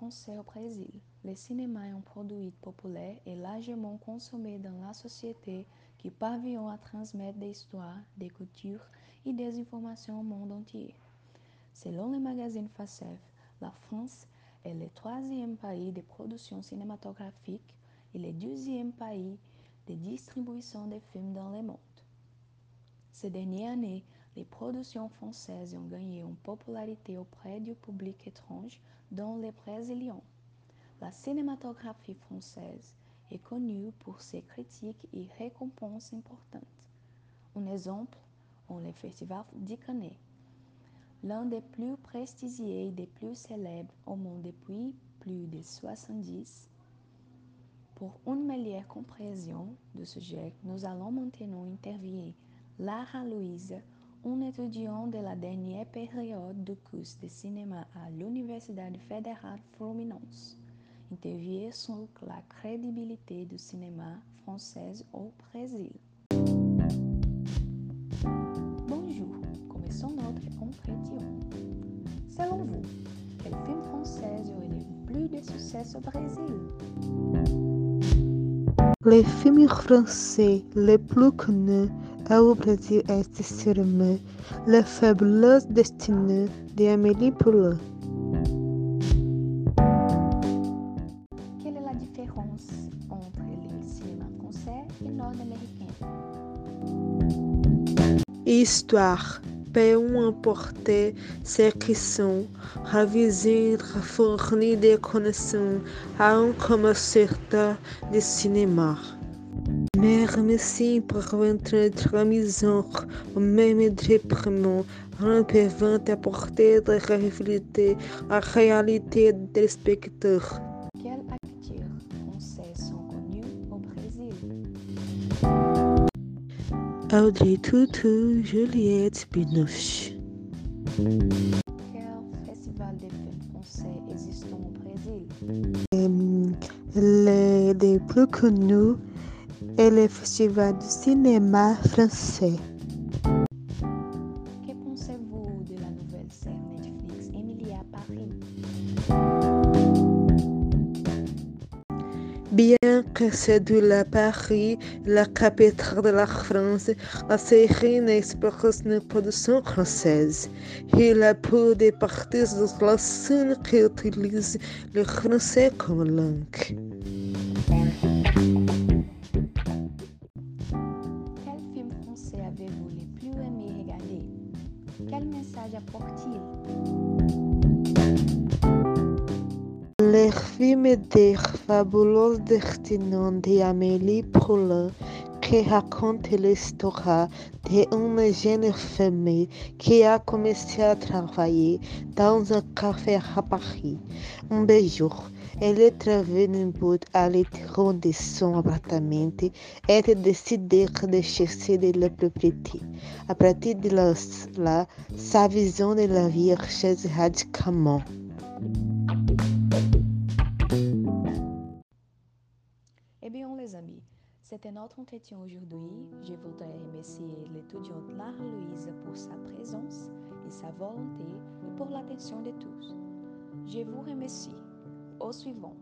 français au Brésil. Le cinéma est un produit populaire et largement consommé dans la société qui parvient à transmettre des histoires, des cultures et des informations au monde entier. Selon le magazine FACEF, la France est le troisième pays de production cinématographique et le deuxième pays de distribution de films dans le monde. Ces dernières années, les productions françaises ont gagné en popularité auprès du public étranger, dont les Brésiliens. La cinématographie française est connue pour ses critiques et récompenses importantes. Un exemple est le Festival de Cannes, l'un des plus prestigieux et des plus célèbres au monde depuis plus de 70. Pour une meilleure compréhension du sujet, nous allons maintenant interviewer Lara Louise, une étudiante de la dernière période du cours de cinéma à l'Université fédérale Fluminense. Interviewée sur la crédibilité du cinéma français au Brésil. Bonjour, commençons notre entretien. Selon vous, quel film français aurait le plus de succès au Brésil? Le film français le plus connu au Brésil est sûrement La fabuleuse destinée d'Amélie Poulain. Quelle est la différence entre le cinéma français et nord-américain? Histoire peut emporter ces questions, réviser, fournir des connaissances à un connaisseur de cinéma. Merci pour votre au même département en pouvant apporter de à la réalité des spectateurs. Quels acteurs français sont connus au Brésil? Audrey Tautou, Juliette Binoche. Quel festival de films français existe au Brésil? Le, le plus connu est le Festival du cinéma français. Que pensez-vous de la nouvelle série Netflix Emily à Paris? Bien que c'est de la Paris, la capitale de la France, la série n'exprime une production française. Il a peu de parties de la scène qui utilisent le français comme langue. Avez-vous le plus aimé regarder? Quel message apporte-t-il? Le film des fabuleux destinons d'Amélie Poulain qui raconte l'histoire d'une jeune femme qui a commencé à travailler dans un café à Paris. Un beau jour, revenue à l'intérieur de son appartement et décide de chercher de la propriété. À partir de là, sa vision de la vie change radicalement. Eh bien, les amis, c'était notre entretien aujourd'hui. Je voudrais remercier l'étudiante Lara Louise pour sa présence et sa volonté et pour l'attention de tous. Je vous remercie. Au suivant.